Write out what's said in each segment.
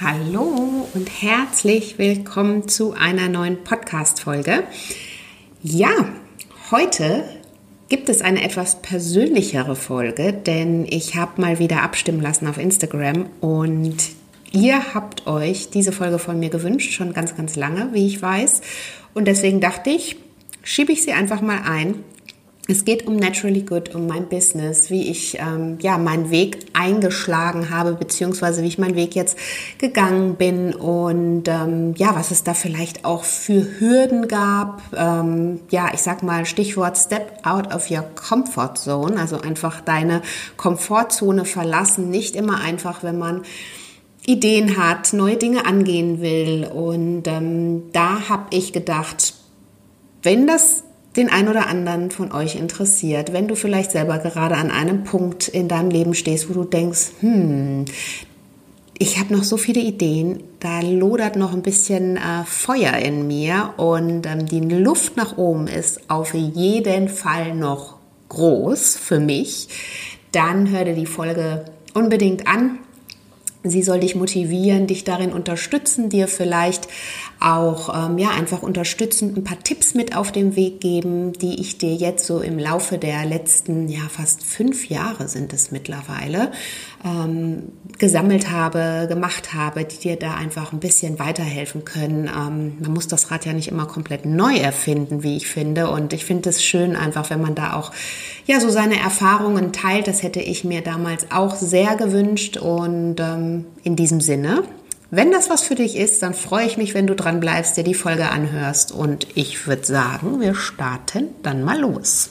Hallo und herzlich willkommen zu einer neuen Podcast-Folge. Ja, heute gibt es eine etwas persönlichere Folge, denn ich habe mal wieder abstimmen lassen auf Instagram und ihr habt euch diese Folge von mir gewünscht, schon ganz, ganz lange, wie ich weiß. Und deswegen dachte ich, schiebe ich sie einfach mal ein es geht um Naturally Good, um mein Business, wie ich ähm, ja meinen Weg eingeschlagen habe, beziehungsweise wie ich meinen Weg jetzt gegangen bin und ähm, ja, was es da vielleicht auch für Hürden gab. Ähm, ja, ich sag mal Stichwort Step out of your comfort zone, also einfach deine Komfortzone verlassen. Nicht immer einfach, wenn man Ideen hat, neue Dinge angehen will. Und ähm, da habe ich gedacht, wenn das den ein oder anderen von euch interessiert, wenn du vielleicht selber gerade an einem Punkt in deinem Leben stehst, wo du denkst, hm, ich habe noch so viele Ideen, da lodert noch ein bisschen äh, Feuer in mir und ähm, die Luft nach oben ist auf jeden Fall noch groß für mich, dann hör dir die Folge unbedingt an. Sie soll dich motivieren, dich darin unterstützen, dir vielleicht auch ähm, ja einfach unterstützend ein paar Tipps mit auf den Weg geben, die ich dir jetzt so im Laufe der letzten ja fast fünf Jahre sind es mittlerweile ähm, gesammelt habe, gemacht habe, die dir da einfach ein bisschen weiterhelfen können. Ähm, man muss das Rad ja nicht immer komplett neu erfinden, wie ich finde, und ich finde es schön einfach, wenn man da auch ja so seine Erfahrungen teilt. Das hätte ich mir damals auch sehr gewünscht und ähm, in diesem Sinne wenn das was für dich ist, dann freue ich mich, wenn du dran bleibst, dir die Folge anhörst. Und ich würde sagen, wir starten dann mal los.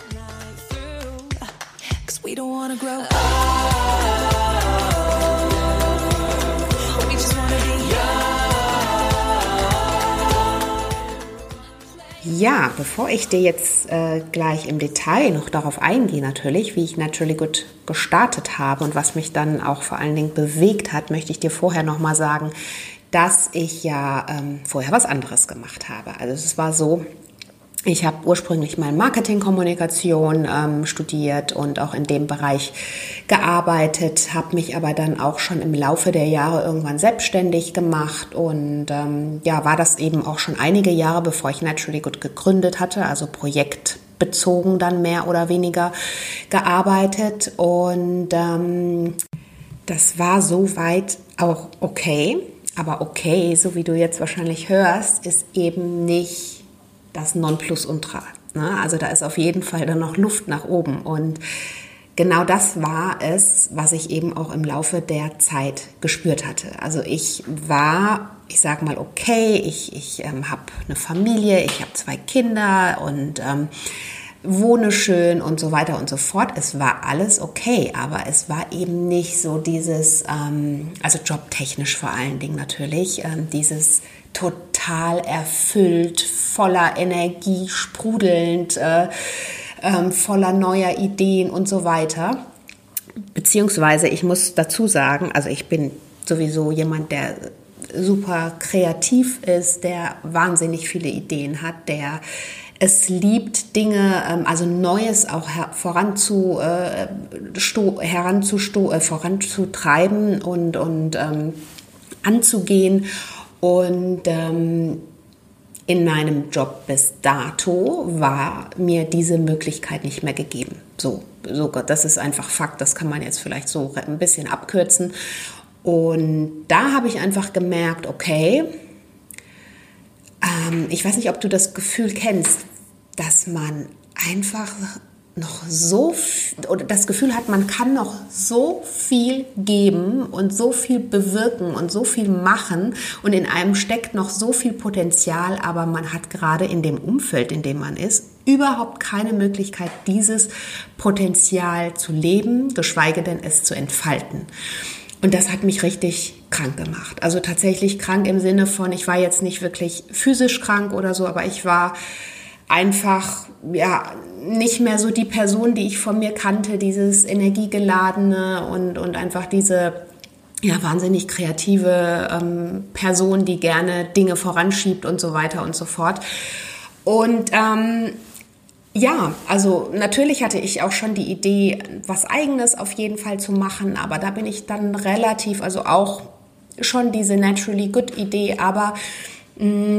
Ja, bevor ich dir jetzt äh, gleich im Detail noch darauf eingehe, natürlich, wie ich Naturally Good gestartet habe und was mich dann auch vor allen Dingen bewegt hat, möchte ich dir vorher noch mal sagen, dass ich ja ähm, vorher was anderes gemacht habe. Also es war so, ich habe ursprünglich mal Marketingkommunikation ähm, studiert und auch in dem Bereich gearbeitet, habe mich aber dann auch schon im Laufe der Jahre irgendwann selbstständig gemacht und ähm, ja, war das eben auch schon einige Jahre, bevor ich Naturally Good gegründet hatte, also projektbezogen dann mehr oder weniger gearbeitet und ähm, das war soweit auch okay, aber okay, so wie du jetzt wahrscheinlich hörst, ist eben nicht das Nonplusultra. Ne? Also da ist auf jeden Fall dann noch Luft nach oben. Und genau das war es, was ich eben auch im Laufe der Zeit gespürt hatte. Also ich war, ich sage mal, okay, ich, ich ähm, habe eine Familie, ich habe zwei Kinder und ähm, wohne schön und so weiter und so fort. Es war alles okay, aber es war eben nicht so dieses, ähm, also jobtechnisch vor allen Dingen natürlich, ähm, dieses total erfüllt, voller Energie, sprudelnd, äh, äh, voller neuer Ideen und so weiter. Beziehungsweise, ich muss dazu sagen, also ich bin sowieso jemand, der super kreativ ist, der wahnsinnig viele Ideen hat, der es liebt, Dinge, ähm, also Neues auch voranzu, äh, äh, voranzutreiben und, und ähm, anzugehen. Und ähm, in meinem Job bis dato war mir diese Möglichkeit nicht mehr gegeben. So, so, das ist einfach Fakt. Das kann man jetzt vielleicht so ein bisschen abkürzen. Und da habe ich einfach gemerkt, okay, ähm, ich weiß nicht, ob du das Gefühl kennst, dass man einfach noch so oder das Gefühl hat, man kann noch so viel geben und so viel bewirken und so viel machen und in einem steckt noch so viel Potenzial, aber man hat gerade in dem Umfeld, in dem man ist, überhaupt keine Möglichkeit, dieses Potenzial zu leben, geschweige denn es zu entfalten. Und das hat mich richtig krank gemacht. Also tatsächlich krank im Sinne von, ich war jetzt nicht wirklich physisch krank oder so, aber ich war einfach ja nicht mehr so die Person, die ich von mir kannte, dieses energiegeladene und und einfach diese ja wahnsinnig kreative ähm, Person, die gerne Dinge voranschiebt und so weiter und so fort. Und ähm, ja, also natürlich hatte ich auch schon die Idee, was eigenes auf jeden Fall zu machen, aber da bin ich dann relativ, also auch schon diese naturally good Idee, aber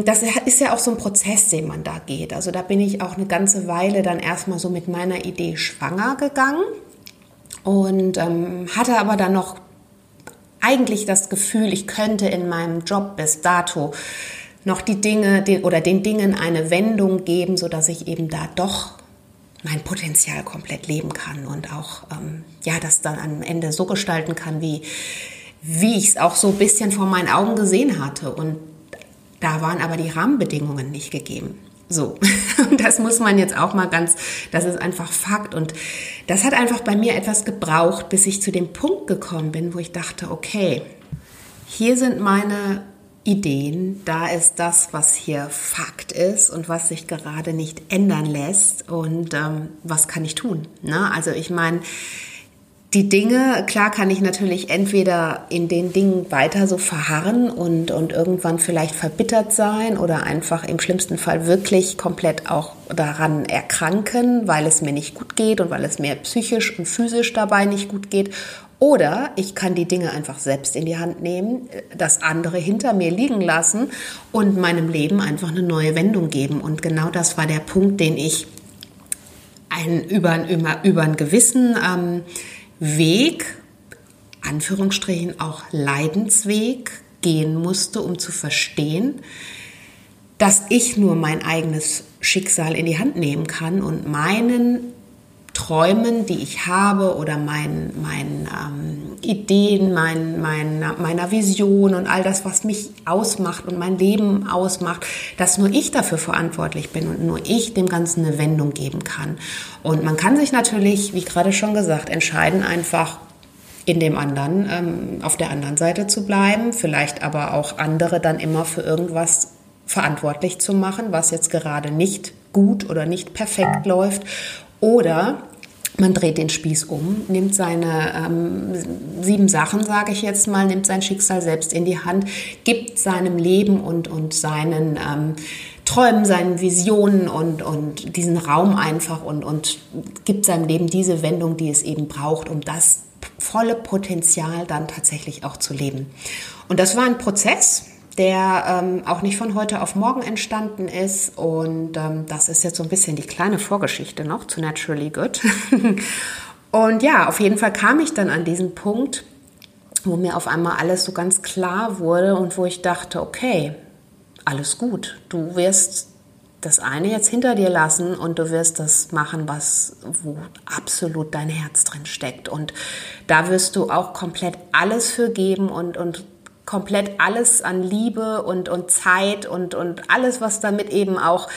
das ist ja auch so ein Prozess, den man da geht. Also da bin ich auch eine ganze Weile dann erstmal so mit meiner Idee schwanger gegangen und ähm, hatte aber dann noch eigentlich das Gefühl, ich könnte in meinem Job bis dato noch die Dinge den, oder den Dingen eine Wendung geben, sodass ich eben da doch mein Potenzial komplett leben kann und auch ähm, ja das dann am Ende so gestalten kann, wie wie ich es auch so ein bisschen vor meinen Augen gesehen hatte und da waren aber die Rahmenbedingungen nicht gegeben. So, das muss man jetzt auch mal ganz, das ist einfach Fakt. Und das hat einfach bei mir etwas gebraucht, bis ich zu dem Punkt gekommen bin, wo ich dachte, okay, hier sind meine Ideen, da ist das, was hier Fakt ist und was sich gerade nicht ändern lässt und ähm, was kann ich tun. Ne? Also ich meine, die Dinge, klar kann ich natürlich entweder in den Dingen weiter so verharren und, und irgendwann vielleicht verbittert sein oder einfach im schlimmsten Fall wirklich komplett auch daran erkranken, weil es mir nicht gut geht und weil es mir psychisch und physisch dabei nicht gut geht. Oder ich kann die Dinge einfach selbst in die Hand nehmen, das andere hinter mir liegen lassen und meinem Leben einfach eine neue Wendung geben. Und genau das war der Punkt, den ich ein, über, über, über einen gewissen ähm, Weg, Anführungsstrichen auch Leidensweg, gehen musste, um zu verstehen, dass ich nur mein eigenes Schicksal in die Hand nehmen kann und meinen Träumen, die ich habe oder meinen, meinen ähm, Ideen, mein, mein, meiner Vision und all das, was mich ausmacht und mein Leben ausmacht, dass nur ich dafür verantwortlich bin und nur ich dem Ganzen eine Wendung geben kann. Und man kann sich natürlich, wie gerade schon gesagt, entscheiden, einfach in dem anderen, ähm, auf der anderen Seite zu bleiben, vielleicht aber auch andere dann immer für irgendwas verantwortlich zu machen, was jetzt gerade nicht gut oder nicht perfekt läuft oder man dreht den Spieß um, nimmt seine ähm, sieben Sachen, sage ich jetzt mal, nimmt sein Schicksal selbst in die Hand, gibt seinem Leben und, und seinen ähm, Träumen, seinen Visionen und, und diesen Raum einfach und, und gibt seinem Leben diese Wendung, die es eben braucht, um das volle Potenzial dann tatsächlich auch zu leben. Und das war ein Prozess, der ähm, auch nicht von heute auf morgen entstanden ist. Und ähm, das ist jetzt so ein bisschen die kleine Vorgeschichte noch zu Naturally Good. und ja, auf jeden Fall kam ich dann an diesen Punkt, wo mir auf einmal alles so ganz klar wurde und wo ich dachte, okay, alles gut. Du wirst das eine jetzt hinter dir lassen und du wirst das machen, was wo absolut dein Herz drin steckt und da wirst du auch komplett alles für geben und und komplett alles an Liebe und, und Zeit und, und alles, was damit eben auch,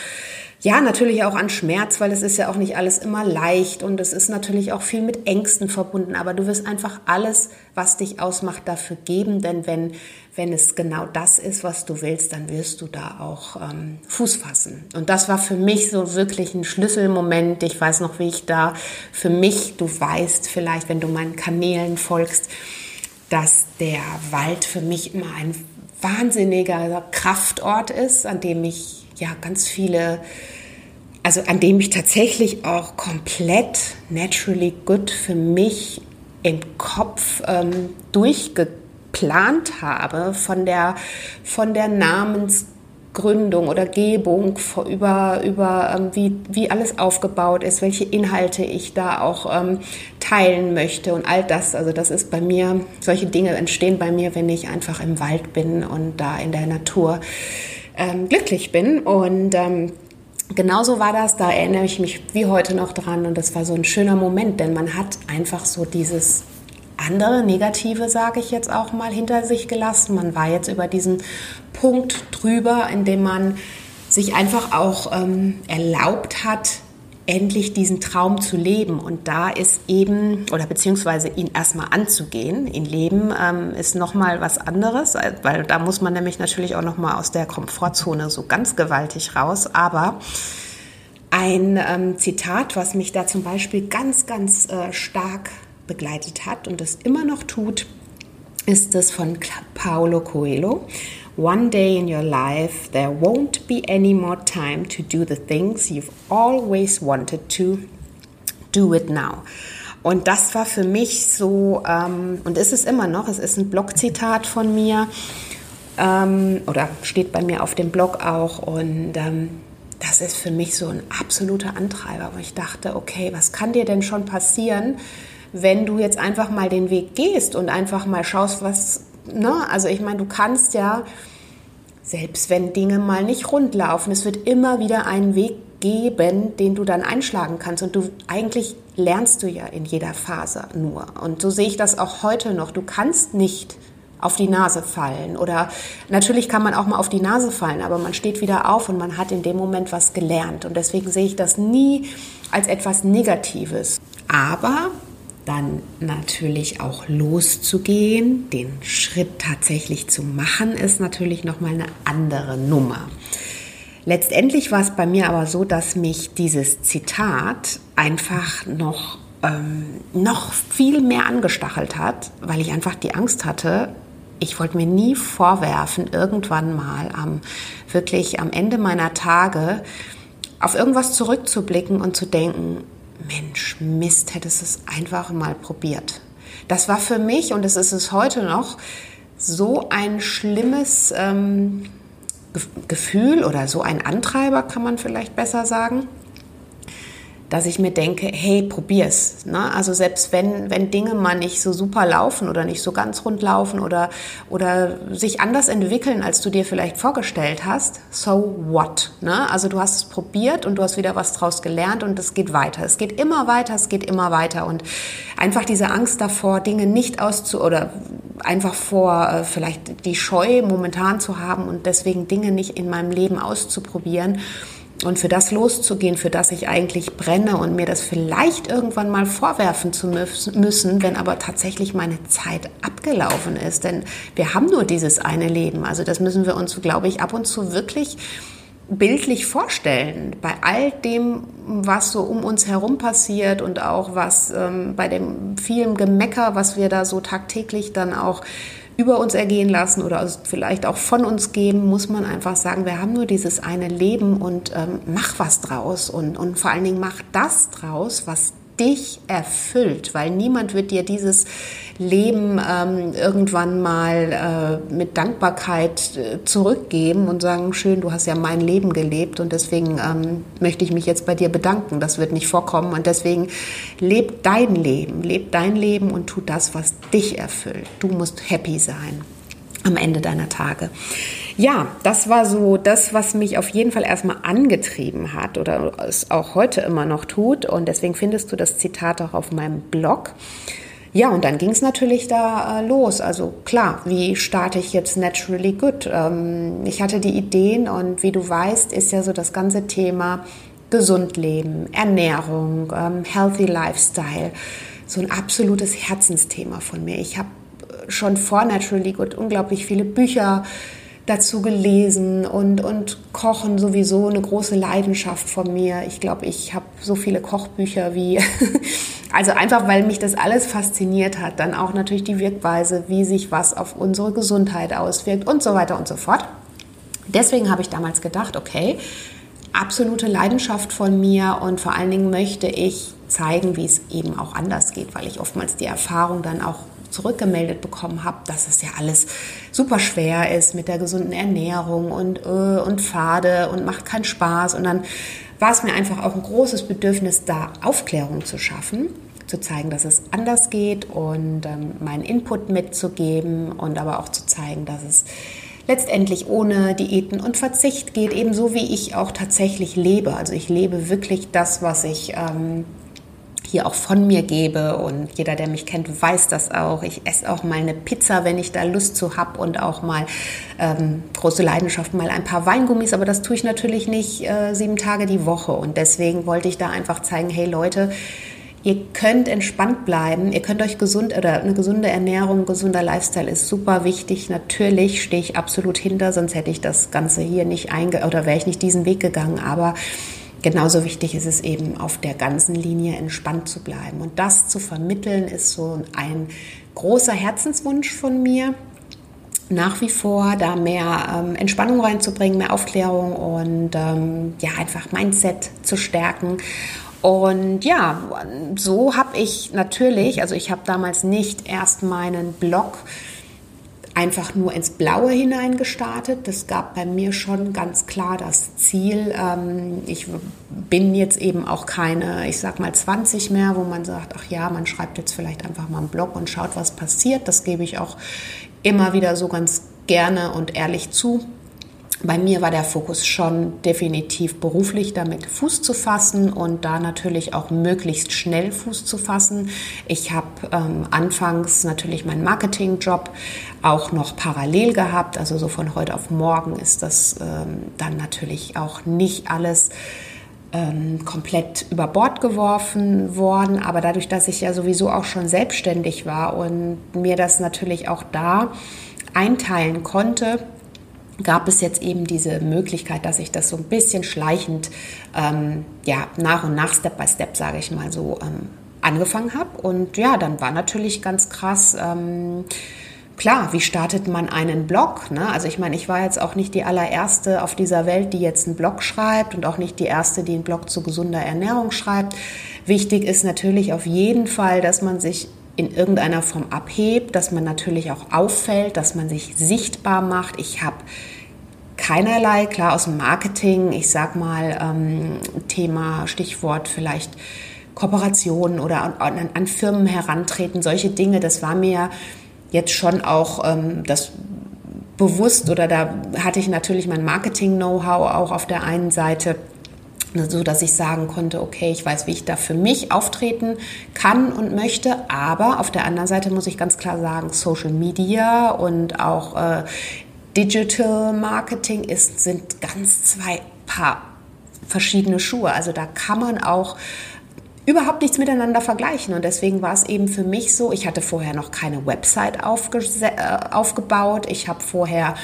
ja, natürlich auch an Schmerz, weil es ist ja auch nicht alles immer leicht und es ist natürlich auch viel mit Ängsten verbunden, aber du wirst einfach alles, was dich ausmacht, dafür geben, denn wenn, wenn es genau das ist, was du willst, dann wirst du da auch ähm, Fuß fassen. Und das war für mich so wirklich ein Schlüsselmoment. Ich weiß noch, wie ich da für mich, du weißt vielleicht, wenn du meinen Kanälen folgst, dass der Wald für mich immer ein wahnsinniger Kraftort ist, an dem ich ja ganz viele, also an dem ich tatsächlich auch komplett naturally good für mich im Kopf ähm, durchgeplant habe, von der, von der Namens Gründung oder Gebung, über, über ähm, wie, wie alles aufgebaut ist, welche Inhalte ich da auch ähm, teilen möchte und all das. Also das ist bei mir, solche Dinge entstehen bei mir, wenn ich einfach im Wald bin und da in der Natur ähm, glücklich bin. Und ähm, genauso war das, da erinnere ich mich wie heute noch dran und das war so ein schöner Moment, denn man hat einfach so dieses andere negative, sage ich jetzt auch mal, hinter sich gelassen. Man war jetzt über diesen Punkt drüber, in dem man sich einfach auch ähm, erlaubt hat, endlich diesen Traum zu leben. Und da ist eben, oder beziehungsweise ihn erstmal anzugehen, ihn leben, ähm, ist nochmal was anderes, weil da muss man nämlich natürlich auch nochmal aus der Komfortzone so ganz gewaltig raus. Aber ein ähm, Zitat, was mich da zum Beispiel ganz, ganz äh, stark begleitet hat und es immer noch tut, ist das von Paulo Coelho. One day in your life, there won't be any more time to do the things you've always wanted to. Do it now. Und das war für mich so, ähm, und ist es immer noch, es ist ein Blogzitat von mir, ähm, oder steht bei mir auf dem Blog auch. Und ähm, das ist für mich so ein absoluter Antreiber, wo ich dachte, okay, was kann dir denn schon passieren, wenn du jetzt einfach mal den Weg gehst und einfach mal schaust, was Ne? Also ich meine, du kannst ja, selbst wenn Dinge mal nicht rund laufen, es wird immer wieder einen Weg geben, den du dann einschlagen kannst. Und du eigentlich lernst du ja in jeder Phase nur. Und so sehe ich das auch heute noch. Du kannst nicht auf die Nase fallen. Oder natürlich kann man auch mal auf die Nase fallen, aber man steht wieder auf und man hat in dem Moment was gelernt. Und deswegen sehe ich das nie als etwas Negatives. Aber dann natürlich auch loszugehen, den Schritt tatsächlich zu machen, ist natürlich nochmal eine andere Nummer. Letztendlich war es bei mir aber so, dass mich dieses Zitat einfach noch, ähm, noch viel mehr angestachelt hat, weil ich einfach die Angst hatte, ich wollte mir nie vorwerfen, irgendwann mal am wirklich am Ende meiner Tage auf irgendwas zurückzublicken und zu denken, Mensch, Mist, hättest du es einfach mal probiert. Das war für mich, und es ist es heute noch, so ein schlimmes ähm, Gefühl oder so ein Antreiber, kann man vielleicht besser sagen, dass ich mir denke, hey, probier's. Ne? Also selbst wenn, wenn Dinge mal nicht so super laufen oder nicht so ganz rund laufen oder, oder sich anders entwickeln, als du dir vielleicht vorgestellt hast, so what? Ne? Also du hast es probiert und du hast wieder was draus gelernt und es geht weiter. Es geht immer weiter, es geht immer weiter und einfach diese Angst davor, Dinge nicht auszu oder einfach vor äh, vielleicht die Scheu momentan zu haben und deswegen Dinge nicht in meinem Leben auszuprobieren und für das loszugehen, für das ich eigentlich brenne und mir das vielleicht irgendwann mal vorwerfen zu müssen, wenn aber tatsächlich meine Zeit abgelaufen ist. Denn wir haben nur dieses eine Leben. Also das müssen wir uns, glaube ich, ab und zu wirklich bildlich vorstellen. Bei all dem, was so um uns herum passiert und auch was ähm, bei dem vielen Gemecker, was wir da so tagtäglich dann auch über uns ergehen lassen oder vielleicht auch von uns geben, muss man einfach sagen, wir haben nur dieses eine Leben und ähm, mach was draus und, und vor allen Dingen mach das draus, was dich erfüllt, weil niemand wird dir dieses Leben ähm, irgendwann mal äh, mit Dankbarkeit äh, zurückgeben und sagen, schön, du hast ja mein Leben gelebt und deswegen ähm, möchte ich mich jetzt bei dir bedanken. Das wird nicht vorkommen und deswegen leb dein Leben, leb dein Leben und tu das, was dich erfüllt. Du musst happy sein am Ende deiner Tage. Ja, das war so das, was mich auf jeden Fall erstmal angetrieben hat oder es auch heute immer noch tut. Und deswegen findest du das Zitat auch auf meinem Blog. Ja, und dann ging es natürlich da äh, los. Also klar, wie starte ich jetzt Naturally Good? Ähm, ich hatte die Ideen und wie du weißt, ist ja so das ganze Thema gesund leben, Ernährung, ähm, Healthy Lifestyle so ein absolutes Herzensthema von mir. Ich habe schon vor Naturally Good unglaublich viele Bücher dazu gelesen und, und Kochen sowieso eine große Leidenschaft von mir. Ich glaube, ich habe so viele Kochbücher wie, also einfach weil mich das alles fasziniert hat. Dann auch natürlich die Wirkweise, wie sich was auf unsere Gesundheit auswirkt und so weiter und so fort. Deswegen habe ich damals gedacht, okay, absolute Leidenschaft von mir und vor allen Dingen möchte ich zeigen, wie es eben auch anders geht, weil ich oftmals die Erfahrung dann auch zurückgemeldet bekommen habe, dass es ja alles super schwer ist mit der gesunden Ernährung und, äh, und Pfade und macht keinen Spaß. Und dann war es mir einfach auch ein großes Bedürfnis, da Aufklärung zu schaffen, zu zeigen, dass es anders geht und ähm, meinen Input mitzugeben und aber auch zu zeigen, dass es letztendlich ohne Diäten und Verzicht geht, ebenso wie ich auch tatsächlich lebe. Also ich lebe wirklich das, was ich ähm, hier auch von mir gebe. Und jeder, der mich kennt, weiß das auch. Ich esse auch mal eine Pizza, wenn ich da Lust zu habe und auch mal ähm, große Leidenschaft, mal ein paar Weingummis. Aber das tue ich natürlich nicht äh, sieben Tage die Woche. Und deswegen wollte ich da einfach zeigen, hey Leute, Ihr könnt entspannt bleiben, ihr könnt euch gesund oder eine gesunde Ernährung, gesunder Lifestyle ist super wichtig. Natürlich stehe ich absolut hinter, sonst hätte ich das Ganze hier nicht einge oder wäre ich nicht diesen Weg gegangen. Aber genauso wichtig ist es eben, auf der ganzen Linie entspannt zu bleiben. Und das zu vermitteln, ist so ein großer Herzenswunsch von mir nach wie vor da mehr ähm, Entspannung reinzubringen, mehr Aufklärung und ähm, ja einfach Mindset zu stärken und ja, so habe ich natürlich, also ich habe damals nicht erst meinen Blog einfach nur ins Blaue hinein gestartet. Das gab bei mir schon ganz klar das Ziel. Ähm, ich bin jetzt eben auch keine, ich sag mal 20 mehr, wo man sagt, ach ja, man schreibt jetzt vielleicht einfach mal einen Blog und schaut, was passiert. Das gebe ich auch immer wieder so ganz gerne und ehrlich zu. Bei mir war der Fokus schon definitiv beruflich damit Fuß zu fassen und da natürlich auch möglichst schnell Fuß zu fassen. Ich habe ähm, anfangs natürlich meinen Marketingjob auch noch parallel gehabt. Also so von heute auf morgen ist das ähm, dann natürlich auch nicht alles ähm, komplett über Bord geworfen worden. Aber dadurch, dass ich ja sowieso auch schon selbstständig war und mir das natürlich auch da einteilen konnte, gab es jetzt eben diese Möglichkeit, dass ich das so ein bisschen schleichend, ähm, ja, nach und nach, Step by Step, sage ich mal so, ähm, angefangen habe. Und ja, dann war natürlich ganz krass, ähm, klar, wie startet man einen Blog? Ne? Also ich meine, ich war jetzt auch nicht die allererste auf dieser Welt, die jetzt einen Blog schreibt und auch nicht die erste, die einen Blog zu gesunder Ernährung schreibt. Wichtig ist natürlich auf jeden Fall, dass man sich in irgendeiner Form abhebt, dass man natürlich auch auffällt, dass man sich sichtbar macht. Ich habe keinerlei, klar aus dem Marketing, ich sag mal, ähm, Thema, Stichwort vielleicht Kooperationen oder an, an, Firmen herantreten, solche Dinge, das war mir jetzt schon auch ähm, das bewusst oder da hatte ich natürlich mein Marketing-Know-how auch auf der einen Seite so dass ich sagen konnte, okay, ich weiß, wie ich da für mich auftreten kann und möchte, aber auf der anderen Seite muss ich ganz klar sagen, Social Media und auch äh, Digital Marketing ist, sind ganz zwei Paar verschiedene Schuhe. Also da kann man auch überhaupt nichts miteinander vergleichen. Und deswegen war es eben für mich so, ich hatte vorher noch keine Website äh, aufgebaut. Ich habe vorher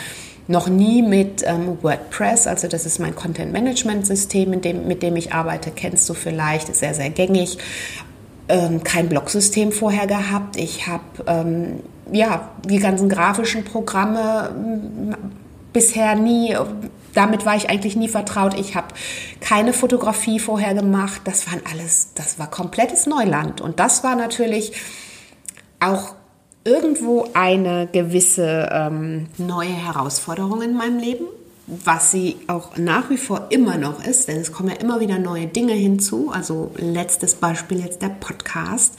noch nie mit ähm, WordPress, also das ist mein Content Management System, dem, mit dem ich arbeite, kennst du vielleicht, ist sehr, sehr gängig. Ähm, kein Blogsystem vorher gehabt. Ich habe ähm, ja die ganzen grafischen Programme bisher nie, damit war ich eigentlich nie vertraut. Ich habe keine Fotografie vorher gemacht. Das waren alles, das war komplettes Neuland. Und das war natürlich auch irgendwo eine gewisse ähm, neue Herausforderung in meinem Leben, was sie auch nach wie vor immer noch ist, denn es kommen ja immer wieder neue Dinge hinzu. Also letztes Beispiel jetzt der Podcast.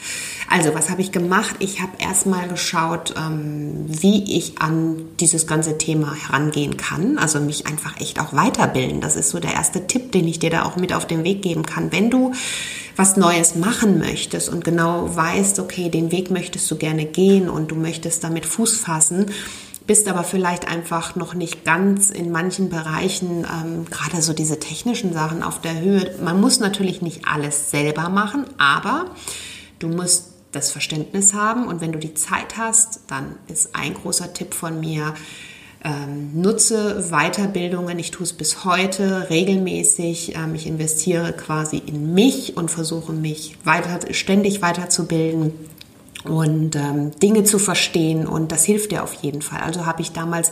Also was habe ich gemacht? Ich habe erstmal geschaut, ähm, wie ich an dieses ganze Thema herangehen kann. Also mich einfach echt auch weiterbilden. Das ist so der erste Tipp, den ich dir da auch mit auf den Weg geben kann. Wenn du was Neues machen möchtest und genau weißt, okay, den Weg möchtest du gerne gehen und du möchtest damit Fuß fassen, bist aber vielleicht einfach noch nicht ganz in manchen Bereichen, ähm, gerade so diese technischen Sachen auf der Höhe. Man muss natürlich nicht alles selber machen, aber du musst das Verständnis haben und wenn du die Zeit hast, dann ist ein großer Tipp von mir, ähm, nutze Weiterbildungen. Ich tue es bis heute regelmäßig. Ähm, ich investiere quasi in mich und versuche mich weiter, ständig weiterzubilden und ähm, Dinge zu verstehen und das hilft dir auf jeden Fall. Also habe ich damals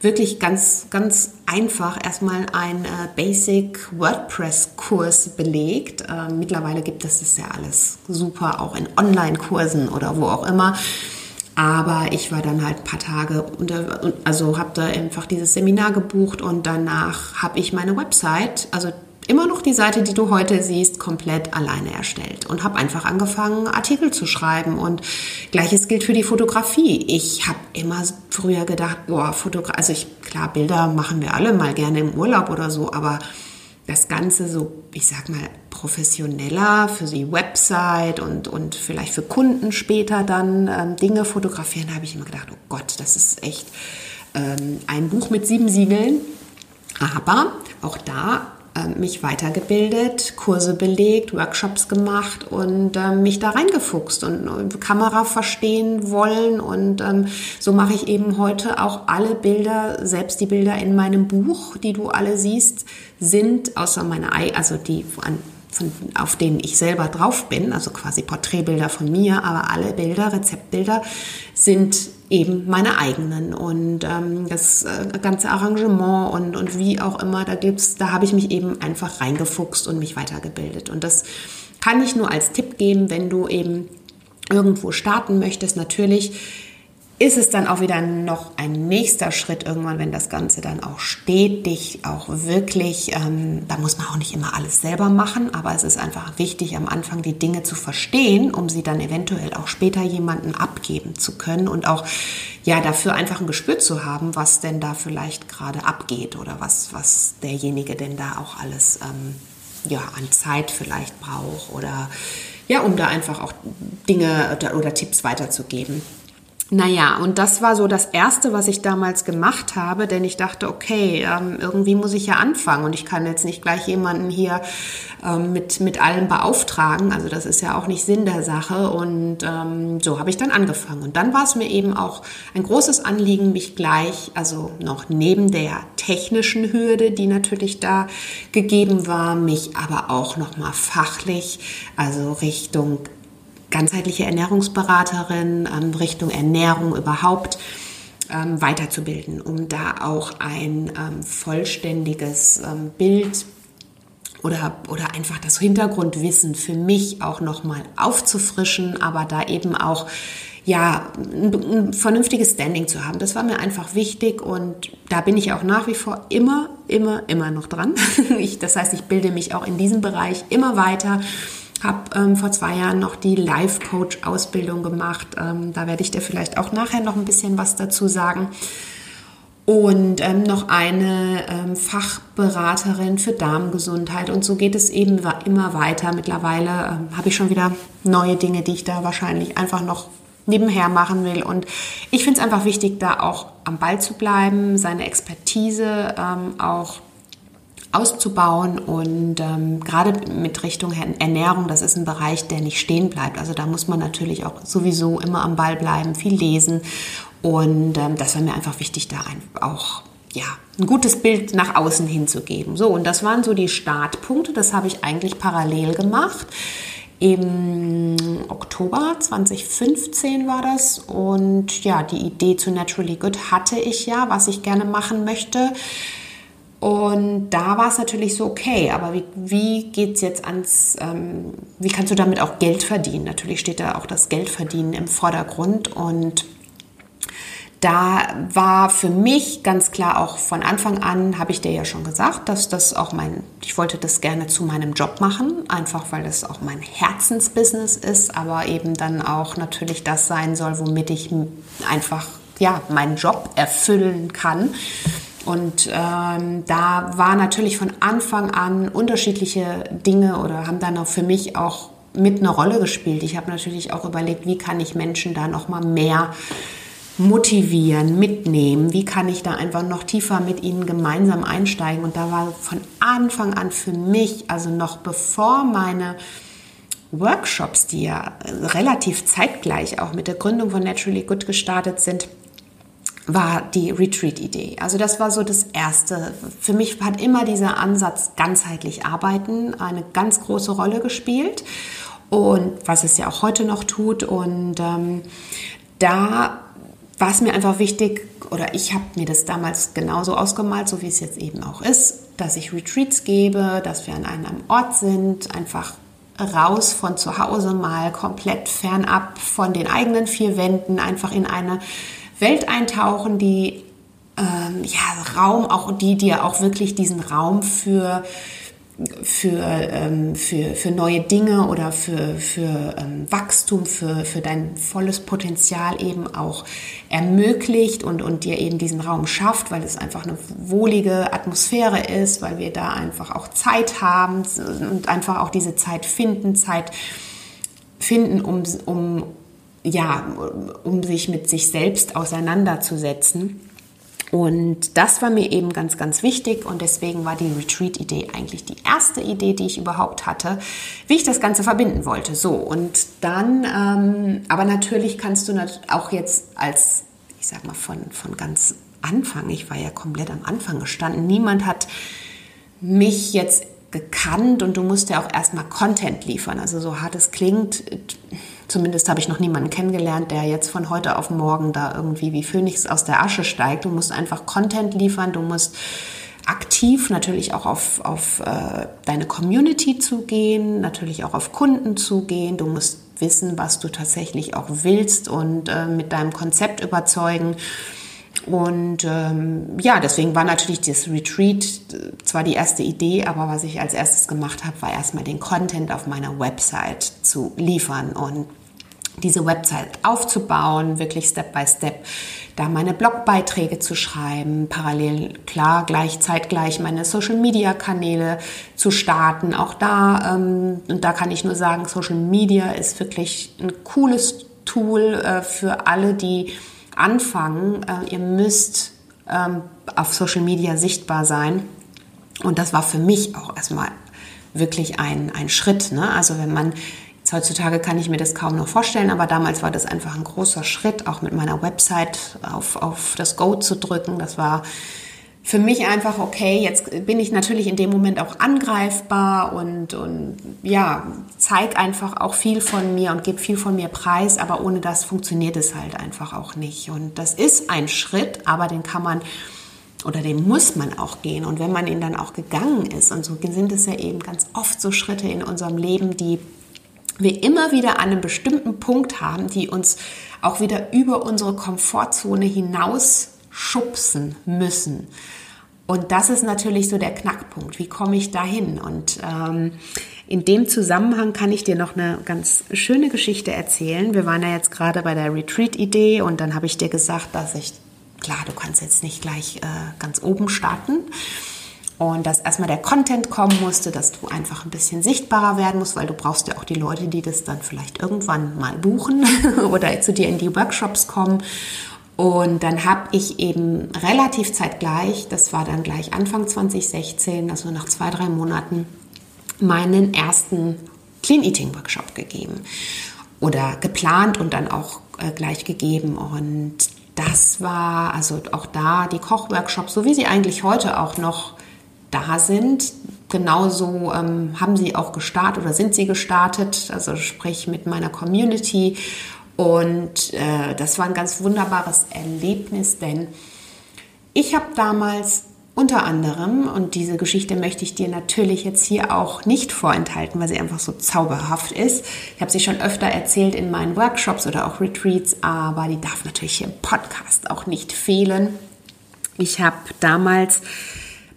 wirklich ganz, ganz einfach erstmal einen äh, Basic WordPress-Kurs belegt. Äh, mittlerweile gibt es das ja alles super, auch in Online-Kursen oder wo auch immer. Aber ich war dann halt ein paar Tage unter, also habe da einfach dieses Seminar gebucht und danach habe ich meine Website, also immer noch die Seite, die du heute siehst, komplett alleine erstellt und habe einfach angefangen, Artikel zu schreiben. Und gleiches gilt für die Fotografie. Ich habe immer früher gedacht, boah, Fotografie, also ich, klar, Bilder machen wir alle mal gerne im Urlaub oder so, aber das Ganze so, ich sag mal, professioneller für die Website und, und vielleicht für Kunden später dann ähm, Dinge fotografieren, habe ich immer gedacht, oh Gott, das ist echt ähm, ein Buch mit sieben Siegeln. Aber auch da mich weitergebildet, Kurse belegt, Workshops gemacht und äh, mich da reingefuchst und, und, Kamera verstehen wollen. Und ähm, so mache ich eben heute auch alle Bilder, selbst die Bilder in meinem Buch, die du alle siehst, sind außer meine, also die an von, auf denen ich selber drauf bin, also quasi Porträtbilder von mir, aber alle Bilder, Rezeptbilder sind eben meine eigenen und ähm, das äh, ganze Arrangement und, und wie auch immer, da gibt's, da habe ich mich eben einfach reingefuchst und mich weitergebildet. Und das kann ich nur als Tipp geben, wenn du eben irgendwo starten möchtest, natürlich ist es dann auch wieder noch ein nächster Schritt irgendwann, wenn das Ganze dann auch stetig, auch wirklich, ähm, da muss man auch nicht immer alles selber machen, aber es ist einfach wichtig, am Anfang die Dinge zu verstehen, um sie dann eventuell auch später jemanden abgeben zu können und auch ja dafür einfach ein Gespür zu haben, was denn da vielleicht gerade abgeht oder was, was derjenige denn da auch alles ähm, ja, an Zeit vielleicht braucht oder ja, um da einfach auch Dinge oder, oder Tipps weiterzugeben. Naja, und das war so das Erste, was ich damals gemacht habe, denn ich dachte, okay, ähm, irgendwie muss ich ja anfangen und ich kann jetzt nicht gleich jemanden hier ähm, mit, mit allem beauftragen. Also das ist ja auch nicht Sinn der Sache und ähm, so habe ich dann angefangen. Und dann war es mir eben auch ein großes Anliegen, mich gleich, also noch neben der technischen Hürde, die natürlich da gegeben war, mich aber auch nochmal fachlich, also Richtung ganzheitliche Ernährungsberaterin ähm, Richtung Ernährung überhaupt ähm, weiterzubilden, um da auch ein ähm, vollständiges ähm, Bild oder, oder einfach das Hintergrundwissen für mich auch nochmal aufzufrischen, aber da eben auch ja, ein, ein, vernünftiges Standing zu haben. Das war mir einfach wichtig und da bin ich auch nach wie vor immer, immer, immer noch dran. Ich, das heißt, ich bilde mich auch in diesem Bereich immer weiter habe ähm, vor zwei Jahren noch die Life-Coach-Ausbildung gemacht. Ähm, da werde ich dir vielleicht auch nachher noch ein bisschen was dazu sagen. Und ähm, noch eine ähm, Fachberaterin für Darmgesundheit. Und so geht es eben immer weiter. Mittlerweile ähm, habe ich schon wieder neue Dinge, die ich da wahrscheinlich einfach noch nebenher machen will. Und ich finde es einfach wichtig, da auch am Ball zu bleiben, seine Expertise ähm, auch auszubauen und ähm, gerade mit Richtung Ernährung, das ist ein Bereich, der nicht stehen bleibt. Also da muss man natürlich auch sowieso immer am Ball bleiben, viel lesen und ähm, das war mir einfach wichtig, da auch ja, ein gutes Bild nach außen hinzugeben. So, und das waren so die Startpunkte, das habe ich eigentlich parallel gemacht. Im Oktober 2015 war das und ja, die Idee zu Naturally Good hatte ich ja, was ich gerne machen möchte. Und da war es natürlich so, okay, aber wie, wie geht es jetzt ans, ähm, wie kannst du damit auch Geld verdienen? Natürlich steht da auch das Geldverdienen im Vordergrund und da war für mich ganz klar auch von Anfang an, habe ich dir ja schon gesagt, dass das auch mein, ich wollte das gerne zu meinem Job machen, einfach weil das auch mein Herzensbusiness ist, aber eben dann auch natürlich das sein soll, womit ich einfach ja meinen Job erfüllen kann. Und ähm, da war natürlich von Anfang an unterschiedliche Dinge oder haben dann auch für mich auch mit eine Rolle gespielt. Ich habe natürlich auch überlegt, wie kann ich Menschen da noch mal mehr motivieren, mitnehmen, wie kann ich da einfach noch tiefer mit ihnen gemeinsam einsteigen. Und da war von Anfang an für mich, also noch bevor meine Workshops, die ja relativ zeitgleich auch mit der Gründung von Naturally Good gestartet sind, war die Retreat-Idee. Also das war so das Erste. Für mich hat immer dieser Ansatz ganzheitlich arbeiten eine ganz große Rolle gespielt und was es ja auch heute noch tut. Und ähm, da war es mir einfach wichtig, oder ich habe mir das damals genauso ausgemalt, so wie es jetzt eben auch ist, dass ich Retreats gebe, dass wir an einem Ort sind, einfach raus von zu Hause mal komplett fernab von den eigenen vier Wänden, einfach in eine Welt eintauchen, die ähm, ja, Raum, auch die dir auch wirklich diesen Raum für für, ähm, für, für neue Dinge oder für, für ähm, Wachstum, für, für dein volles Potenzial eben auch ermöglicht und, und dir eben diesen Raum schafft, weil es einfach eine wohlige Atmosphäre ist, weil wir da einfach auch Zeit haben und einfach auch diese Zeit finden, Zeit finden, um, um, ja, um sich mit sich selbst auseinanderzusetzen. Und das war mir eben ganz, ganz wichtig und deswegen war die Retreat-Idee eigentlich die erste Idee, die ich überhaupt hatte, wie ich das Ganze verbinden wollte. So, und dann, ähm, aber natürlich kannst du auch jetzt als, ich sag mal, von, von ganz Anfang, ich war ja komplett am Anfang gestanden, niemand hat mich jetzt gekannt und du musst ja auch erstmal Content liefern. Also so hart es klingt, Zumindest habe ich noch niemanden kennengelernt, der jetzt von heute auf morgen da irgendwie wie Phönix aus der Asche steigt. Du musst einfach Content liefern, du musst aktiv natürlich auch auf, auf äh, deine Community zugehen, natürlich auch auf Kunden zugehen. Du musst wissen, was du tatsächlich auch willst und äh, mit deinem Konzept überzeugen. Und ähm, ja, deswegen war natürlich das Retreat äh, zwar die erste Idee, aber was ich als erstes gemacht habe, war erstmal den Content auf meiner Website zu liefern und diese Website aufzubauen, wirklich Step by Step, da meine Blogbeiträge zu schreiben, parallel klar gleich zeitgleich meine Social Media Kanäle zu starten. Auch da ähm, und da kann ich nur sagen, Social Media ist wirklich ein cooles Tool äh, für alle, die anfangen. Äh, ihr müsst ähm, auf Social Media sichtbar sein. Und das war für mich auch erstmal wirklich ein, ein Schritt. Ne? Also wenn man Jetzt heutzutage kann ich mir das kaum noch vorstellen, aber damals war das einfach ein großer Schritt, auch mit meiner Website auf, auf das Go zu drücken. Das war für mich einfach, okay, jetzt bin ich natürlich in dem Moment auch angreifbar und, und ja, zeig einfach auch viel von mir und gebe viel von mir preis, aber ohne das funktioniert es halt einfach auch nicht. Und das ist ein Schritt, aber den kann man oder den muss man auch gehen. Und wenn man ihn dann auch gegangen ist, und so sind es ja eben ganz oft so Schritte in unserem Leben, die wir immer wieder an einem bestimmten Punkt haben, die uns auch wieder über unsere Komfortzone hinaus schubsen müssen. Und das ist natürlich so der Knackpunkt. Wie komme ich dahin? Und ähm, in dem Zusammenhang kann ich dir noch eine ganz schöne Geschichte erzählen. Wir waren ja jetzt gerade bei der Retreat-Idee und dann habe ich dir gesagt, dass ich, klar, du kannst jetzt nicht gleich äh, ganz oben starten. Und dass erstmal der Content kommen musste, dass du einfach ein bisschen sichtbarer werden musst, weil du brauchst ja auch die Leute, die das dann vielleicht irgendwann mal buchen oder zu dir in die Workshops kommen. Und dann habe ich eben relativ zeitgleich, das war dann gleich Anfang 2016, also nach zwei, drei Monaten, meinen ersten Clean Eating Workshop gegeben. Oder geplant und dann auch äh, gleich gegeben. Und das war also auch da die Kochworkshops, so wie sie eigentlich heute auch noch da sind. Genauso ähm, haben sie auch gestartet oder sind sie gestartet, also sprich mit meiner Community. Und äh, das war ein ganz wunderbares Erlebnis, denn ich habe damals unter anderem, und diese Geschichte möchte ich dir natürlich jetzt hier auch nicht vorenthalten, weil sie einfach so zauberhaft ist. Ich habe sie schon öfter erzählt in meinen Workshops oder auch Retreats, aber die darf natürlich hier im Podcast auch nicht fehlen. Ich habe damals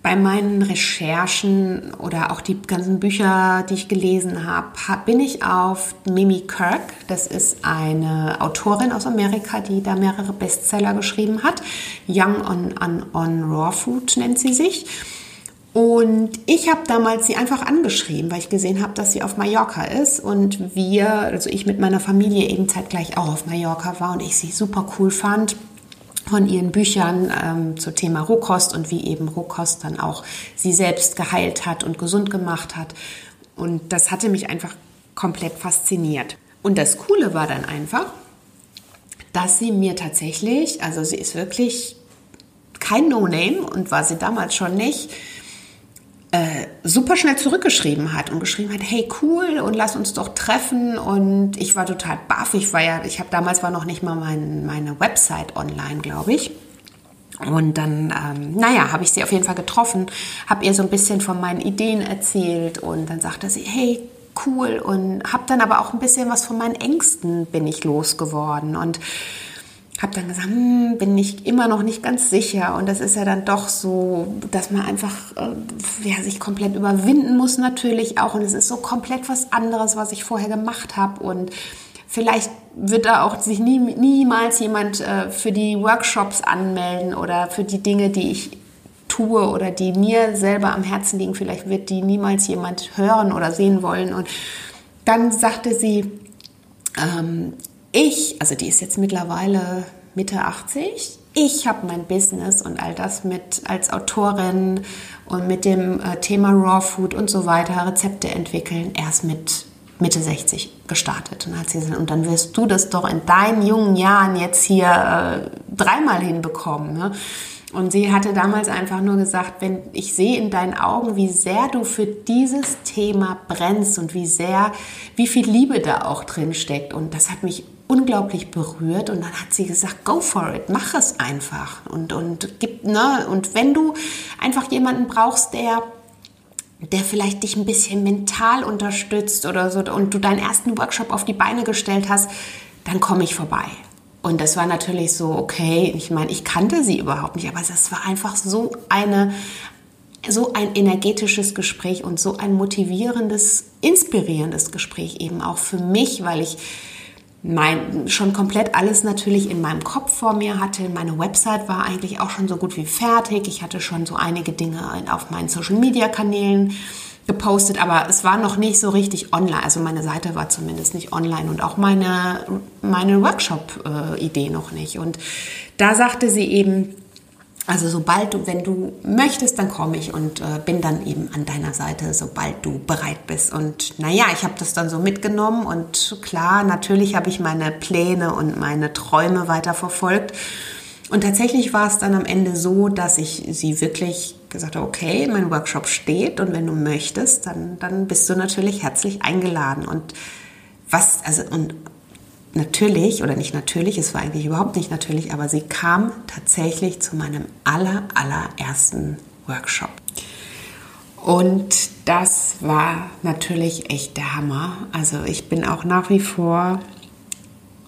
bei meinen Recherchen oder auch die ganzen Bücher, die ich gelesen habe, bin ich auf Mimi Kirk. Das ist eine Autorin aus Amerika, die da mehrere Bestseller geschrieben hat. Young on, on, on Raw Food nennt sie sich. Und ich habe damals sie einfach angeschrieben, weil ich gesehen habe, dass sie auf Mallorca ist und wir, also ich mit meiner Familie eben zeitgleich auch auf Mallorca war und ich sie super cool fand von ihren Büchern ähm, zum Thema Rohkost und wie eben Rohkost dann auch sie selbst geheilt hat und gesund gemacht hat. Und das hatte mich einfach komplett fasziniert. Und das Coole war dann einfach, dass sie mir tatsächlich, also sie ist wirklich kein No-Name und war sie damals schon nicht, äh, super schnell zurückgeschrieben hat und geschrieben hat, hey cool und lass uns doch treffen und ich war total baff. Ich war ja, ich habe damals war noch nicht mal mein, meine Website online, glaube ich. Und dann, ähm, naja, habe ich sie auf jeden Fall getroffen, habe ihr so ein bisschen von meinen Ideen erzählt und dann sagte sie, hey cool und habe dann aber auch ein bisschen was von meinen Ängsten bin ich losgeworden und habe dann gesagt, hm, bin ich immer noch nicht ganz sicher. Und das ist ja dann doch so, dass man einfach äh, ja, sich komplett überwinden muss natürlich auch. Und es ist so komplett was anderes, was ich vorher gemacht habe. Und vielleicht wird da auch sich nie, niemals jemand äh, für die Workshops anmelden oder für die Dinge, die ich tue oder die mir selber am Herzen liegen. Vielleicht wird die niemals jemand hören oder sehen wollen. Und dann sagte sie, ähm, ich, also die ist jetzt mittlerweile Mitte 80, ich habe mein Business und all das mit als Autorin und mit dem äh, Thema Raw Food und so weiter, Rezepte entwickeln, erst mit Mitte 60 gestartet. Und, hat gesagt, und dann wirst du das doch in deinen jungen Jahren jetzt hier äh, dreimal hinbekommen. Ne? Und sie hatte damals einfach nur gesagt, wenn ich sehe in deinen Augen, wie sehr du für dieses Thema brennst und wie sehr, wie viel Liebe da auch drin steckt. Und das hat mich unglaublich berührt. Und dann hat sie gesagt, go for it, mach es einfach. Und, und gib, ne, und wenn du einfach jemanden brauchst, der der vielleicht dich ein bisschen mental unterstützt oder so und du deinen ersten Workshop auf die Beine gestellt hast, dann komme ich vorbei. Und das war natürlich so, okay, ich meine, ich kannte sie überhaupt nicht, aber das war einfach so eine, so ein energetisches Gespräch und so ein motivierendes, inspirierendes Gespräch eben auch für mich, weil ich mein, schon komplett alles natürlich in meinem Kopf vor mir hatte. Meine Website war eigentlich auch schon so gut wie fertig. Ich hatte schon so einige Dinge auf meinen Social-Media-Kanälen gepostet, aber es war noch nicht so richtig online. Also meine Seite war zumindest nicht online und auch meine, meine Workshop-Idee noch nicht. Und da sagte sie eben, also sobald du, wenn du möchtest, dann komme ich und äh, bin dann eben an deiner Seite, sobald du bereit bist. Und naja, ich habe das dann so mitgenommen und klar, natürlich habe ich meine Pläne und meine Träume weiter verfolgt. Und tatsächlich war es dann am Ende so, dass ich sie wirklich gesagt habe, okay, mein Workshop steht und wenn du möchtest, dann, dann bist du natürlich herzlich eingeladen. Und was, also, und natürlich, oder nicht natürlich, es war eigentlich überhaupt nicht natürlich, aber sie kam tatsächlich zu meinem aller, allerersten Workshop. Und das war natürlich echt der Hammer. Also ich bin auch nach wie vor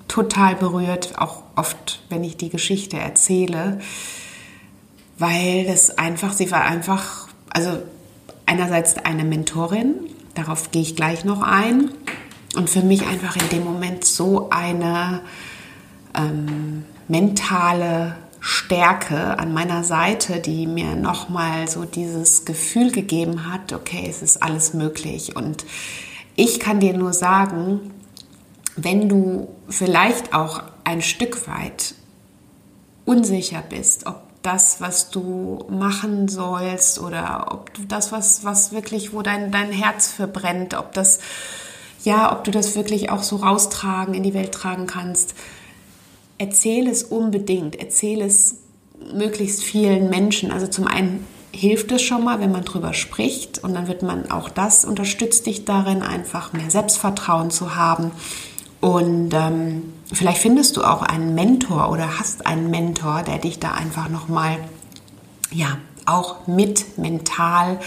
total berührt, auch oft, wenn ich die Geschichte erzähle, weil das einfach, sie war einfach, also einerseits eine Mentorin, darauf gehe ich gleich noch ein, und für mich einfach in dem Moment so eine ähm, mentale Stärke an meiner Seite, die mir nochmal so dieses Gefühl gegeben hat, okay, es ist alles möglich. Und ich kann dir nur sagen, wenn du vielleicht auch ein Stück weit unsicher bist, ob das, was du machen sollst oder ob das, was, was wirklich, wo dein, dein Herz verbrennt, ob das, ja, ob du das wirklich auch so raustragen, in die Welt tragen kannst. Erzähl es unbedingt, erzähl es möglichst vielen Menschen. Also zum einen hilft es schon mal, wenn man drüber spricht und dann wird man auch das unterstützt dich darin, einfach mehr Selbstvertrauen zu haben und ähm, vielleicht findest du auch einen Mentor oder hast einen Mentor, der dich da einfach nochmal, ja, auch mit mental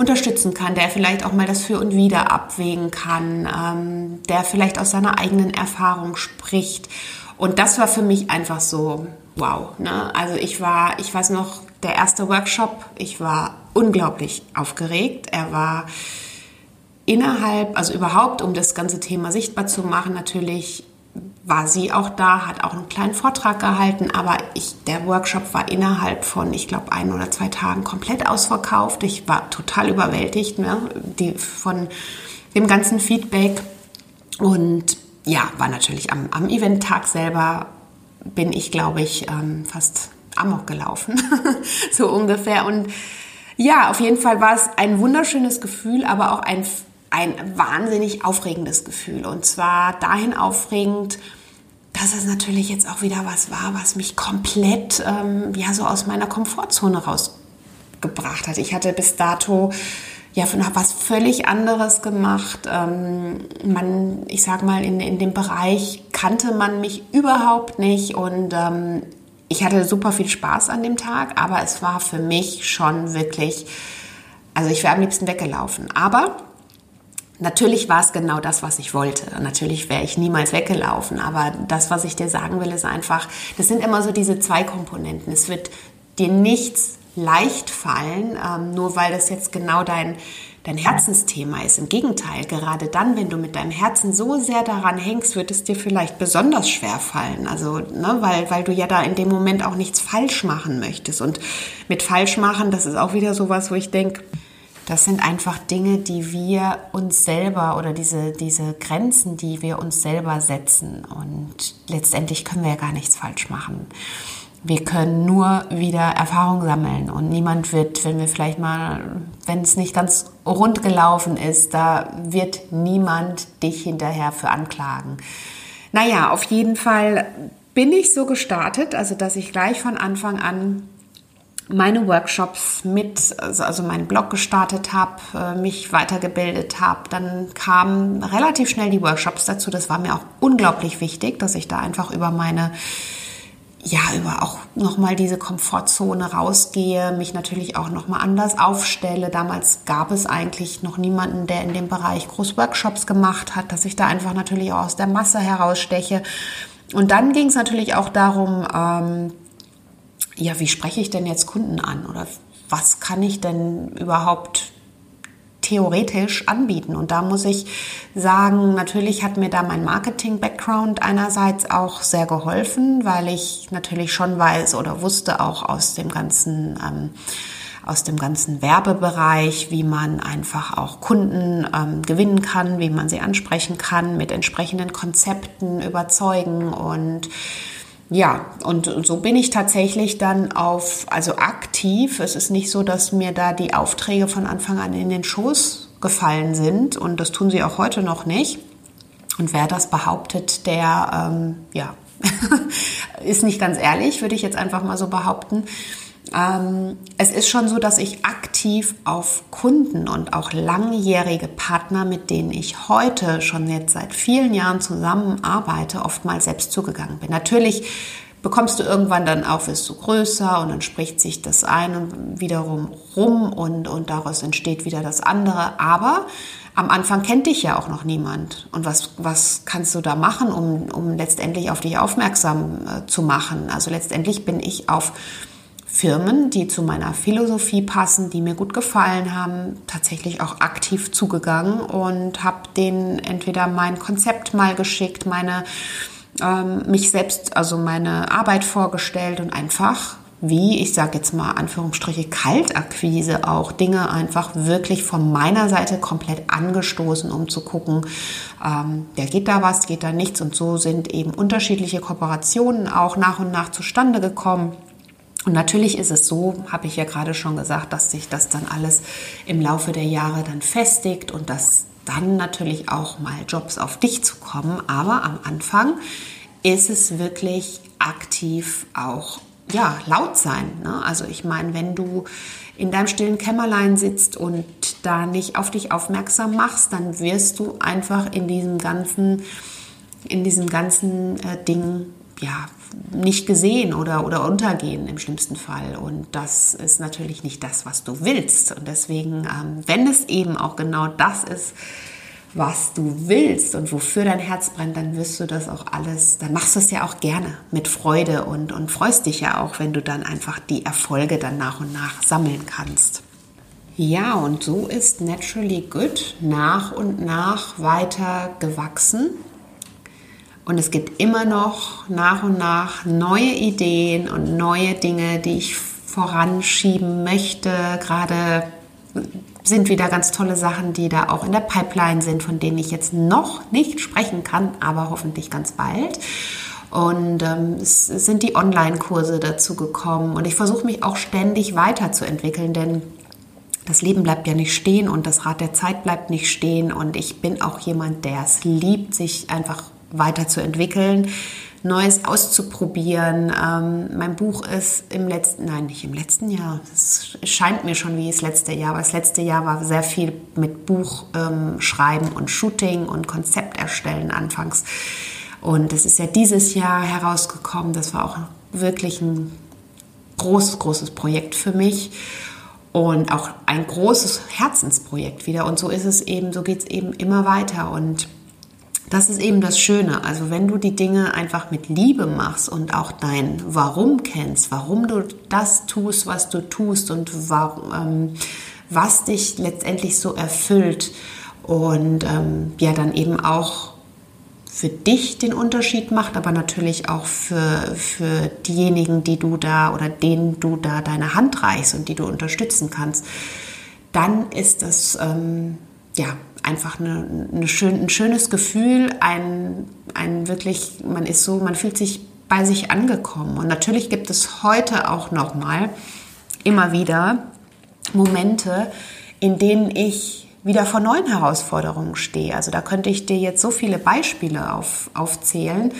unterstützen kann, der vielleicht auch mal das Für und Wider abwägen kann, ähm, der vielleicht aus seiner eigenen Erfahrung spricht. Und das war für mich einfach so, wow. Ne? Also ich war, ich weiß noch, der erste Workshop, ich war unglaublich aufgeregt. Er war innerhalb, also überhaupt, um das ganze Thema sichtbar zu machen, natürlich war sie auch da, hat auch einen kleinen Vortrag gehalten, aber ich, der Workshop war innerhalb von, ich glaube, ein oder zwei Tagen komplett ausverkauft. Ich war total überwältigt ne, die, von dem ganzen Feedback. Und ja, war natürlich am, am Eventtag selber, bin ich, glaube ich, ähm, fast amok gelaufen, so ungefähr. Und ja, auf jeden Fall war es ein wunderschönes Gefühl, aber auch ein ein wahnsinnig aufregendes Gefühl. Und zwar dahin aufregend, dass es natürlich jetzt auch wieder was war, was mich komplett ähm, ja so aus meiner Komfortzone rausgebracht hat. Ich hatte bis dato ja von was völlig anderes gemacht. Ähm, man, ich sag mal, in, in dem Bereich kannte man mich überhaupt nicht und ähm, ich hatte super viel Spaß an dem Tag, aber es war für mich schon wirklich, also ich wäre am liebsten weggelaufen. Aber Natürlich war es genau das, was ich wollte. Natürlich wäre ich niemals weggelaufen. Aber das, was ich dir sagen will, ist einfach, das sind immer so diese zwei Komponenten. Es wird dir nichts leicht fallen, ähm, nur weil das jetzt genau dein, dein Herzensthema ist. Im Gegenteil, gerade dann, wenn du mit deinem Herzen so sehr daran hängst, wird es dir vielleicht besonders schwer fallen. Also, ne, weil, weil du ja da in dem Moment auch nichts falsch machen möchtest. Und mit falsch machen, das ist auch wieder sowas, wo ich denke, das sind einfach Dinge, die wir uns selber oder diese, diese Grenzen, die wir uns selber setzen. Und letztendlich können wir ja gar nichts falsch machen. Wir können nur wieder Erfahrung sammeln und niemand wird, wenn wir vielleicht mal, wenn es nicht ganz rund gelaufen ist, da wird niemand dich hinterher für anklagen. Naja, auf jeden Fall bin ich so gestartet, also dass ich gleich von Anfang an meine Workshops mit, also, also meinen Blog gestartet habe, äh, mich weitergebildet habe. Dann kamen relativ schnell die Workshops dazu. Das war mir auch unglaublich wichtig, dass ich da einfach über meine ja, über auch nochmal diese Komfortzone rausgehe, mich natürlich auch nochmal anders aufstelle. Damals gab es eigentlich noch niemanden, der in dem Bereich Großworkshops gemacht hat, dass ich da einfach natürlich auch aus der Masse heraussteche. Und dann ging es natürlich auch darum, ähm, ja, wie spreche ich denn jetzt Kunden an oder was kann ich denn überhaupt theoretisch anbieten? Und da muss ich sagen, natürlich hat mir da mein Marketing-Background einerseits auch sehr geholfen, weil ich natürlich schon weiß oder wusste auch aus dem ganzen ähm, aus dem ganzen Werbebereich, wie man einfach auch Kunden ähm, gewinnen kann, wie man sie ansprechen kann, mit entsprechenden Konzepten überzeugen und ja, und so bin ich tatsächlich dann auf, also aktiv. Es ist nicht so, dass mir da die Aufträge von Anfang an in den Schoß gefallen sind und das tun sie auch heute noch nicht. Und wer das behauptet, der, ähm, ja, ist nicht ganz ehrlich, würde ich jetzt einfach mal so behaupten. Ähm, es ist schon so, dass ich aktiv auf Kunden und auch langjährige Partner, mit denen ich heute schon jetzt seit vielen Jahren zusammenarbeite, oftmals selbst zugegangen bin. Natürlich bekommst du irgendwann dann auch, wirst du größer und dann spricht sich das eine wiederum rum und, und daraus entsteht wieder das andere. Aber am Anfang kennt dich ja auch noch niemand. Und was, was kannst du da machen, um, um letztendlich auf dich aufmerksam äh, zu machen? Also letztendlich bin ich auf Firmen, die zu meiner Philosophie passen, die mir gut gefallen haben, tatsächlich auch aktiv zugegangen und habe denen entweder mein Konzept mal geschickt, meine ähm, mich selbst, also meine Arbeit vorgestellt und einfach wie, ich sage jetzt mal Anführungsstriche, Kaltakquise auch Dinge einfach wirklich von meiner Seite komplett angestoßen, um zu gucken, ähm, ja, geht da was, geht da nichts. Und so sind eben unterschiedliche Kooperationen auch nach und nach zustande gekommen. Und natürlich ist es so, habe ich ja gerade schon gesagt, dass sich das dann alles im Laufe der Jahre dann festigt und dass dann natürlich auch mal Jobs auf dich zu kommen. Aber am Anfang ist es wirklich aktiv auch ja, laut sein. Ne? Also ich meine, wenn du in deinem stillen Kämmerlein sitzt und da nicht auf dich aufmerksam machst, dann wirst du einfach in diesem ganzen, in diesem ganzen äh, Ding ja, nicht gesehen oder, oder untergehen im schlimmsten Fall. Und das ist natürlich nicht das, was du willst. Und deswegen, ähm, wenn es eben auch genau das ist, was du willst und wofür dein Herz brennt, dann wirst du das auch alles, dann machst du es ja auch gerne mit Freude und, und freust dich ja auch, wenn du dann einfach die Erfolge dann nach und nach sammeln kannst. Ja, und so ist Naturally Good nach und nach weiter gewachsen. Und es gibt immer noch nach und nach neue Ideen und neue Dinge, die ich voranschieben möchte. Gerade sind wieder ganz tolle Sachen, die da auch in der Pipeline sind, von denen ich jetzt noch nicht sprechen kann, aber hoffentlich ganz bald. Und ähm, es sind die Online-Kurse dazu gekommen. Und ich versuche mich auch ständig weiterzuentwickeln, denn das Leben bleibt ja nicht stehen und das Rad der Zeit bleibt nicht stehen. Und ich bin auch jemand, der es liebt, sich einfach weiterzuentwickeln, Neues auszuprobieren. Ähm, mein Buch ist im letzten, nein, nicht im letzten Jahr. Es scheint mir schon wie das letzte Jahr, aber das letzte Jahr war sehr viel mit Buch ähm, und Shooting und Konzept erstellen anfangs. Und es ist ja dieses Jahr herausgekommen. Das war auch wirklich ein großes, großes Projekt für mich. und auch ein großes Herzensprojekt wieder. Und so ist es eben, so geht es eben immer weiter. Und das ist eben das Schöne. Also wenn du die Dinge einfach mit Liebe machst und auch dein Warum kennst, warum du das tust, was du tust und warum, ähm, was dich letztendlich so erfüllt und ähm, ja dann eben auch für dich den Unterschied macht, aber natürlich auch für, für diejenigen, die du da oder denen du da deine Hand reichst und die du unterstützen kannst, dann ist das ähm, ja einfach eine, eine schön, ein schönes Gefühl, ein, ein wirklich, man ist so, man fühlt sich bei sich angekommen. Und natürlich gibt es heute auch nochmal immer wieder Momente, in denen ich wieder vor neuen Herausforderungen stehe. Also da könnte ich dir jetzt so viele Beispiele auf, aufzählen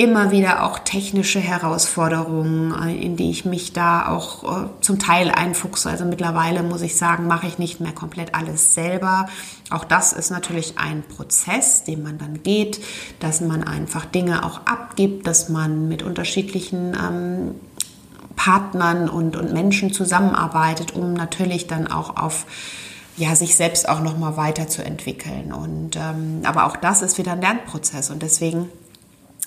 immer wieder auch technische Herausforderungen, äh, in die ich mich da auch äh, zum Teil einfuchse. Also mittlerweile muss ich sagen, mache ich nicht mehr komplett alles selber. Auch das ist natürlich ein Prozess, den man dann geht, dass man einfach Dinge auch abgibt, dass man mit unterschiedlichen ähm, Partnern und, und Menschen zusammenarbeitet, um natürlich dann auch auf ja, sich selbst auch noch mal weiterzuentwickeln. Und ähm, aber auch das ist wieder ein Lernprozess und deswegen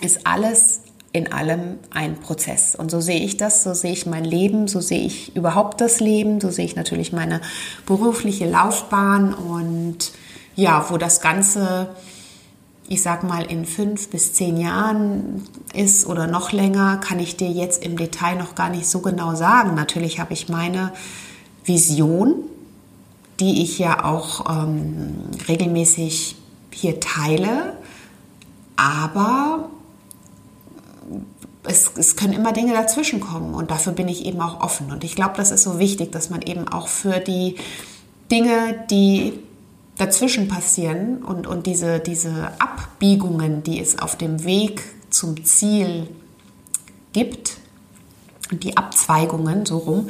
ist alles in allem ein Prozess. Und so sehe ich das, so sehe ich mein Leben, so sehe ich überhaupt das Leben, so sehe ich natürlich meine berufliche Laufbahn und ja, wo das Ganze, ich sag mal, in fünf bis zehn Jahren ist oder noch länger, kann ich dir jetzt im Detail noch gar nicht so genau sagen. Natürlich habe ich meine Vision, die ich ja auch ähm, regelmäßig hier teile, aber es, es können immer Dinge dazwischen kommen und dafür bin ich eben auch offen. Und ich glaube, das ist so wichtig, dass man eben auch für die Dinge, die dazwischen passieren und, und diese, diese Abbiegungen, die es auf dem Weg zum Ziel gibt, und die Abzweigungen so rum,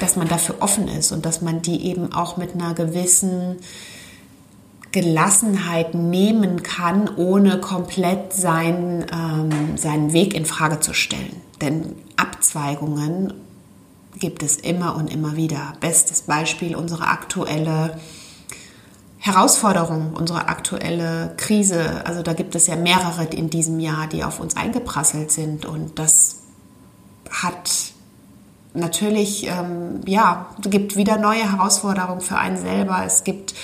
dass man dafür offen ist und dass man die eben auch mit einer gewissen Gelassenheit nehmen kann, ohne komplett sein, ähm, seinen Weg in Frage zu stellen. Denn Abzweigungen gibt es immer und immer wieder. Bestes Beispiel unsere aktuelle Herausforderung, unsere aktuelle Krise. Also da gibt es ja mehrere in diesem Jahr, die auf uns eingeprasselt sind und das hat natürlich, ähm, ja, gibt wieder neue Herausforderungen für einen selber. Es gibt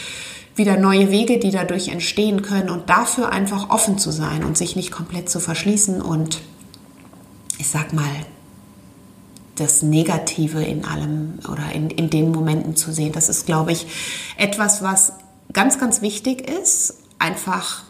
wieder neue Wege, die dadurch entstehen können und dafür einfach offen zu sein und sich nicht komplett zu verschließen und ich sag mal, das Negative in allem oder in, in den Momenten zu sehen. Das ist, glaube ich, etwas, was ganz, ganz wichtig ist. Einfach,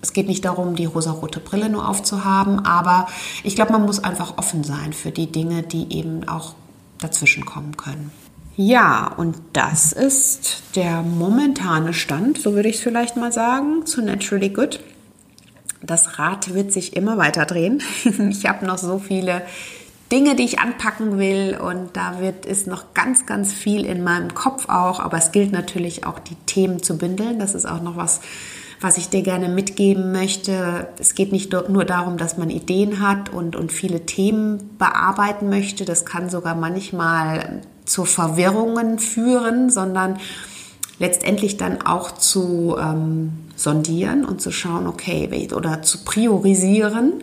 es geht nicht darum, die rosarote Brille nur aufzuhaben, aber ich glaube, man muss einfach offen sein für die Dinge, die eben auch dazwischen kommen können. Ja, und das ist der momentane Stand, so würde ich es vielleicht mal sagen, zu Naturally Good. Das Rad wird sich immer weiter drehen. Ich habe noch so viele Dinge, die ich anpacken will und da wird ist noch ganz, ganz viel in meinem Kopf auch, aber es gilt natürlich auch die Themen zu bündeln. Das ist auch noch was, was ich dir gerne mitgeben möchte. Es geht nicht nur darum, dass man Ideen hat und, und viele Themen bearbeiten möchte. Das kann sogar manchmal zu Verwirrungen führen, sondern letztendlich dann auch zu ähm, sondieren und zu schauen, okay, oder zu priorisieren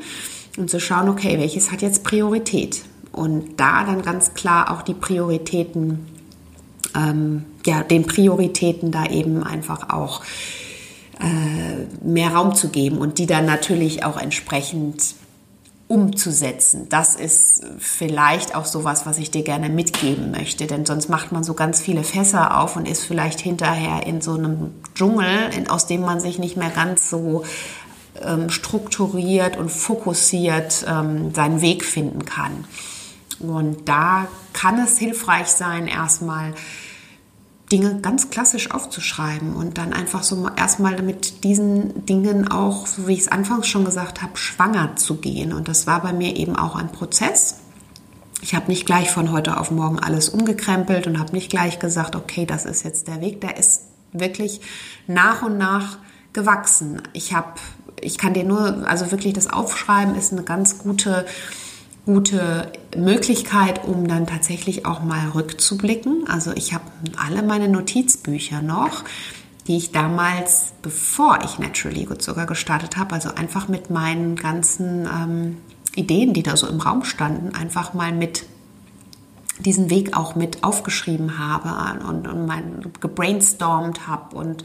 und zu schauen, okay, welches hat jetzt Priorität? Und da dann ganz klar auch die Prioritäten, ähm, ja, den Prioritäten da eben einfach auch äh, mehr Raum zu geben und die dann natürlich auch entsprechend umzusetzen. Das ist vielleicht auch sowas, was ich dir gerne mitgeben möchte, denn sonst macht man so ganz viele Fässer auf und ist vielleicht hinterher in so einem Dschungel, aus dem man sich nicht mehr ganz so ähm, strukturiert und fokussiert ähm, seinen Weg finden kann. Und da kann es hilfreich sein, erstmal Dinge ganz klassisch aufzuschreiben und dann einfach so erstmal mit diesen Dingen auch, so wie ich es anfangs schon gesagt habe, schwanger zu gehen. Und das war bei mir eben auch ein Prozess. Ich habe nicht gleich von heute auf morgen alles umgekrempelt und habe nicht gleich gesagt, okay, das ist jetzt der Weg. Der ist wirklich nach und nach gewachsen. Ich habe, ich kann dir nur, also wirklich das Aufschreiben ist eine ganz gute, gute Möglichkeit, um dann tatsächlich auch mal rückzublicken. Also ich habe alle meine Notizbücher noch, die ich damals, bevor ich Naturally Good sogar gestartet habe, also einfach mit meinen ganzen ähm, Ideen, die da so im Raum standen, einfach mal mit diesen Weg auch mit aufgeschrieben habe und, und mein gebrainstormt habe und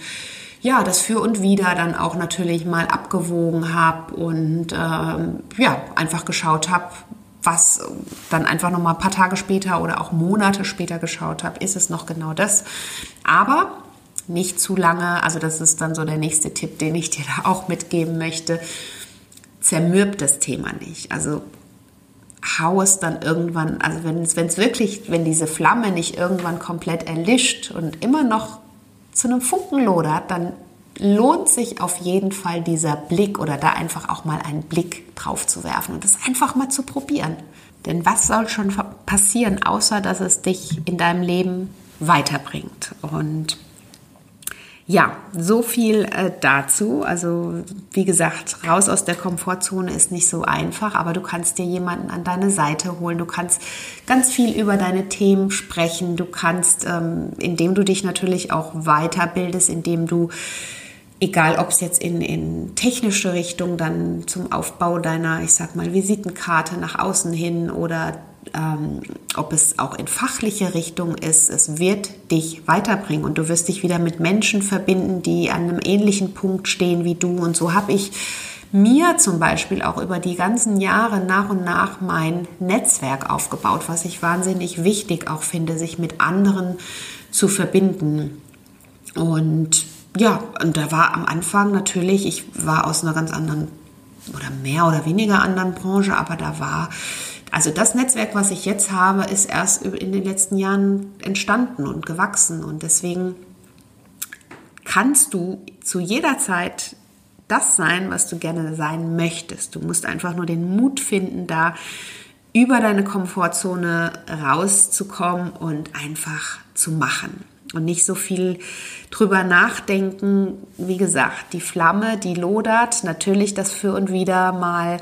ja, das für und wieder dann auch natürlich mal abgewogen habe und ähm, ja, einfach geschaut habe, was dann einfach noch mal ein paar Tage später oder auch Monate später geschaut habe, ist es noch genau das. Aber nicht zu lange, also das ist dann so der nächste Tipp, den ich dir da auch mitgeben möchte. Zermürbt das Thema nicht. Also hau es dann irgendwann, also wenn es, wenn es wirklich, wenn diese Flamme nicht irgendwann komplett erlischt und immer noch zu einem Funken lodert, dann lohnt sich auf jeden Fall dieser Blick oder da einfach auch mal einen Blick drauf zu werfen und das einfach mal zu probieren. Denn was soll schon passieren, außer dass es dich in deinem Leben weiterbringt? Und ja, so viel äh, dazu. Also wie gesagt, raus aus der Komfortzone ist nicht so einfach, aber du kannst dir jemanden an deine Seite holen. Du kannst ganz viel über deine Themen sprechen. Du kannst, ähm, indem du dich natürlich auch weiterbildest, indem du egal ob es jetzt in, in technische Richtung dann zum Aufbau deiner, ich sag mal, Visitenkarte nach außen hin oder ähm, ob es auch in fachliche Richtung ist, es wird dich weiterbringen und du wirst dich wieder mit Menschen verbinden, die an einem ähnlichen Punkt stehen wie du. Und so habe ich mir zum Beispiel auch über die ganzen Jahre nach und nach mein Netzwerk aufgebaut, was ich wahnsinnig wichtig auch finde, sich mit anderen zu verbinden. Und ja, und da war am Anfang natürlich, ich war aus einer ganz anderen oder mehr oder weniger anderen Branche, aber da war also das Netzwerk, was ich jetzt habe, ist erst in den letzten Jahren entstanden und gewachsen. Und deswegen kannst du zu jeder Zeit das sein, was du gerne sein möchtest. Du musst einfach nur den Mut finden, da über deine Komfortzone rauszukommen und einfach zu machen. Und nicht so viel drüber nachdenken. Wie gesagt, die Flamme, die lodert. Natürlich das für und wieder mal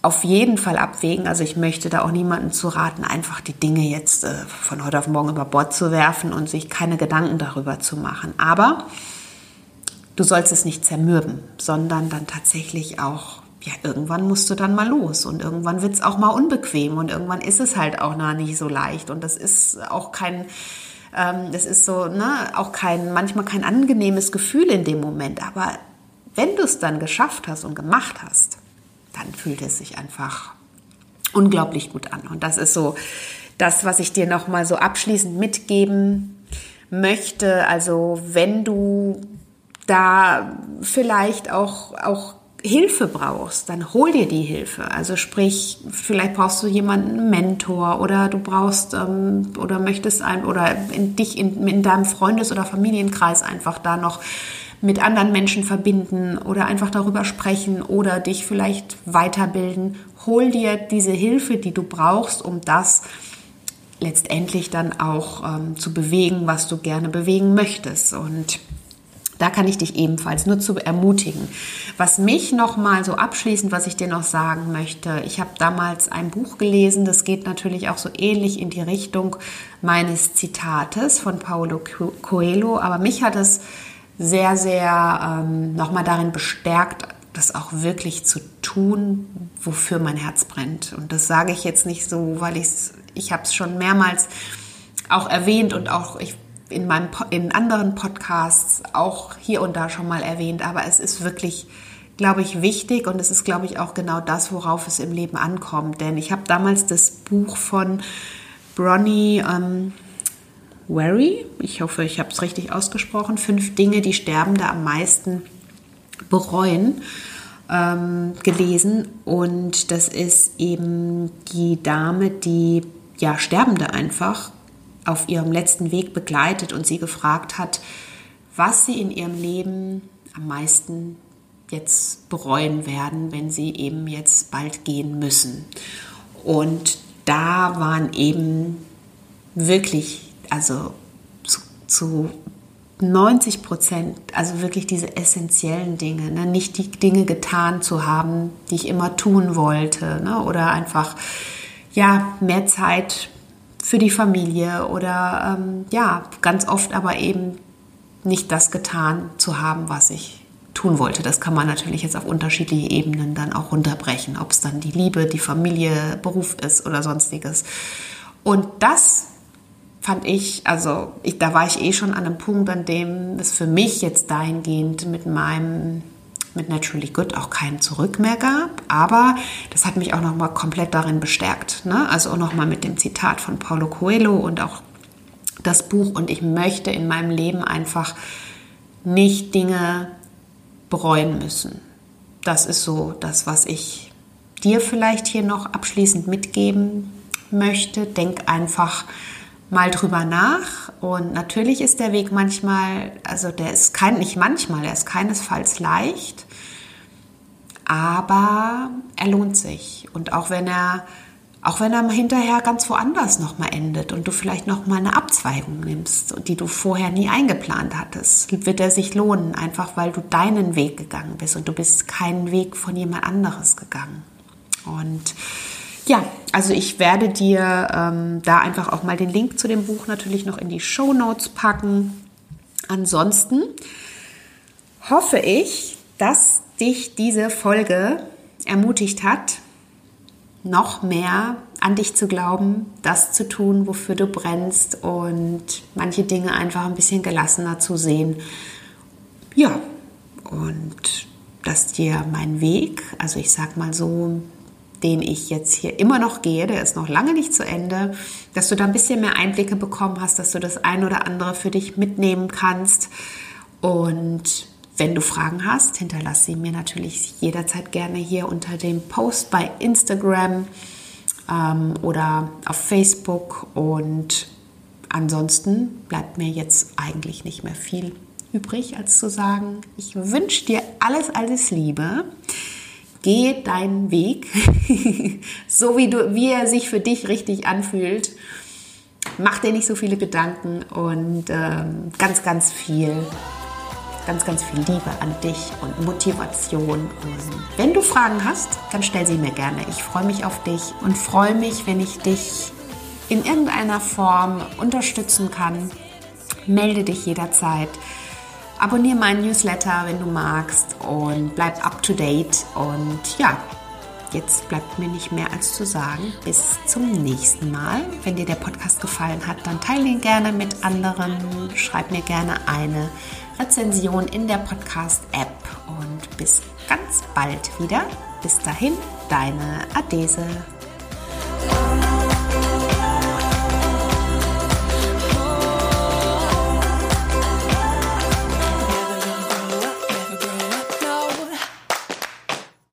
auf jeden Fall abwägen. Also ich möchte da auch niemanden zu raten, einfach die Dinge jetzt äh, von heute auf morgen über Bord zu werfen und sich keine Gedanken darüber zu machen. Aber du sollst es nicht zermürben, sondern dann tatsächlich auch, ja, irgendwann musst du dann mal los und irgendwann wird es auch mal unbequem und irgendwann ist es halt auch noch nicht so leicht und das ist auch kein, das ist so, ne, auch kein, manchmal kein angenehmes Gefühl in dem Moment, aber wenn du es dann geschafft hast und gemacht hast, dann fühlt es sich einfach unglaublich gut an. Und das ist so das, was ich dir noch mal so abschließend mitgeben möchte. Also wenn du da vielleicht auch, auch Hilfe brauchst, dann hol dir die Hilfe. Also sprich, vielleicht brauchst du jemanden, einen Mentor oder du brauchst ähm, oder möchtest ein oder in dich in, in deinem Freundes- oder Familienkreis einfach da noch mit anderen Menschen verbinden oder einfach darüber sprechen oder dich vielleicht weiterbilden. Hol dir diese Hilfe, die du brauchst, um das letztendlich dann auch ähm, zu bewegen, was du gerne bewegen möchtest. Und da kann ich dich ebenfalls nur zu ermutigen. Was mich noch mal so abschließend, was ich dir noch sagen möchte, ich habe damals ein Buch gelesen, das geht natürlich auch so ähnlich in die Richtung meines Zitates von Paulo Coelho, aber mich hat es sehr, sehr ähm, nochmal darin bestärkt, das auch wirklich zu tun, wofür mein Herz brennt. Und das sage ich jetzt nicht so, weil ich's, ich habe es schon mehrmals auch erwähnt und auch ich in meinem in anderen Podcasts auch hier und da schon mal erwähnt, aber es ist wirklich glaube ich wichtig und es ist glaube ich auch genau das, worauf es im Leben ankommt, denn ich habe damals das Buch von Bronnie ähm, Wary, ich hoffe, ich habe es richtig ausgesprochen, fünf Dinge, die Sterbende am meisten bereuen, ähm, gelesen. Und das ist eben die Dame, die ja Sterbende einfach auf ihrem letzten Weg begleitet und sie gefragt hat, was sie in ihrem Leben am meisten jetzt bereuen werden, wenn sie eben jetzt bald gehen müssen. Und da waren eben wirklich also zu, zu 90 Prozent, also wirklich diese essentiellen Dinge, ne? nicht die Dinge getan zu haben, die ich immer tun wollte, ne? oder einfach ja, mehr Zeit für die Familie oder ähm, ja, ganz oft aber eben nicht das getan zu haben, was ich tun wollte. Das kann man natürlich jetzt auf unterschiedliche Ebenen dann auch runterbrechen, ob es dann die Liebe, die Familie, Beruf ist oder sonstiges. Und das fand ich, also ich, da war ich eh schon an einem Punkt, an dem es für mich jetzt dahingehend mit meinem mit Naturally Good auch kein Zurück mehr gab, aber das hat mich auch noch mal komplett darin bestärkt, ne? Also auch noch mal mit dem Zitat von Paulo Coelho und auch das Buch und ich möchte in meinem Leben einfach nicht Dinge bereuen müssen. Das ist so das, was ich dir vielleicht hier noch abschließend mitgeben möchte. Denk einfach mal drüber nach. Und natürlich ist der Weg manchmal, also der ist kein, nicht manchmal, er ist keinesfalls leicht, aber er lohnt sich. Und auch wenn er, auch wenn er hinterher ganz woanders nochmal endet und du vielleicht nochmal eine Abzweigung nimmst, die du vorher nie eingeplant hattest, wird er sich lohnen, einfach weil du deinen Weg gegangen bist und du bist keinen Weg von jemand anderes gegangen. Und ja, also ich werde dir ähm, da einfach auch mal den Link zu dem Buch natürlich noch in die Show Notes packen. Ansonsten hoffe ich, dass dich diese Folge ermutigt hat, noch mehr an dich zu glauben, das zu tun, wofür du brennst und manche Dinge einfach ein bisschen gelassener zu sehen. Ja, und dass dir mein Weg, also ich sag mal so, den ich jetzt hier immer noch gehe, der ist noch lange nicht zu Ende, dass du da ein bisschen mehr Einblicke bekommen hast, dass du das ein oder andere für dich mitnehmen kannst. Und wenn du Fragen hast, hinterlass sie mir natürlich jederzeit gerne hier unter dem Post bei Instagram ähm, oder auf Facebook. Und ansonsten bleibt mir jetzt eigentlich nicht mehr viel übrig, als zu sagen, ich wünsche dir alles, alles Liebe geh deinen Weg, so wie, du, wie er sich für dich richtig anfühlt. Mach dir nicht so viele Gedanken und ähm, ganz, ganz viel, ganz, ganz viel Liebe an dich und Motivation. Und wenn du Fragen hast, dann stell sie mir gerne. Ich freue mich auf dich und freue mich, wenn ich dich in irgendeiner Form unterstützen kann. Melde dich jederzeit. Abonniere meinen Newsletter, wenn du magst und bleib up to date. Und ja, jetzt bleibt mir nicht mehr als zu sagen, bis zum nächsten Mal. Wenn dir der Podcast gefallen hat, dann teile ihn gerne mit anderen. Schreib mir gerne eine Rezension in der Podcast-App und bis ganz bald wieder. Bis dahin, deine Adese.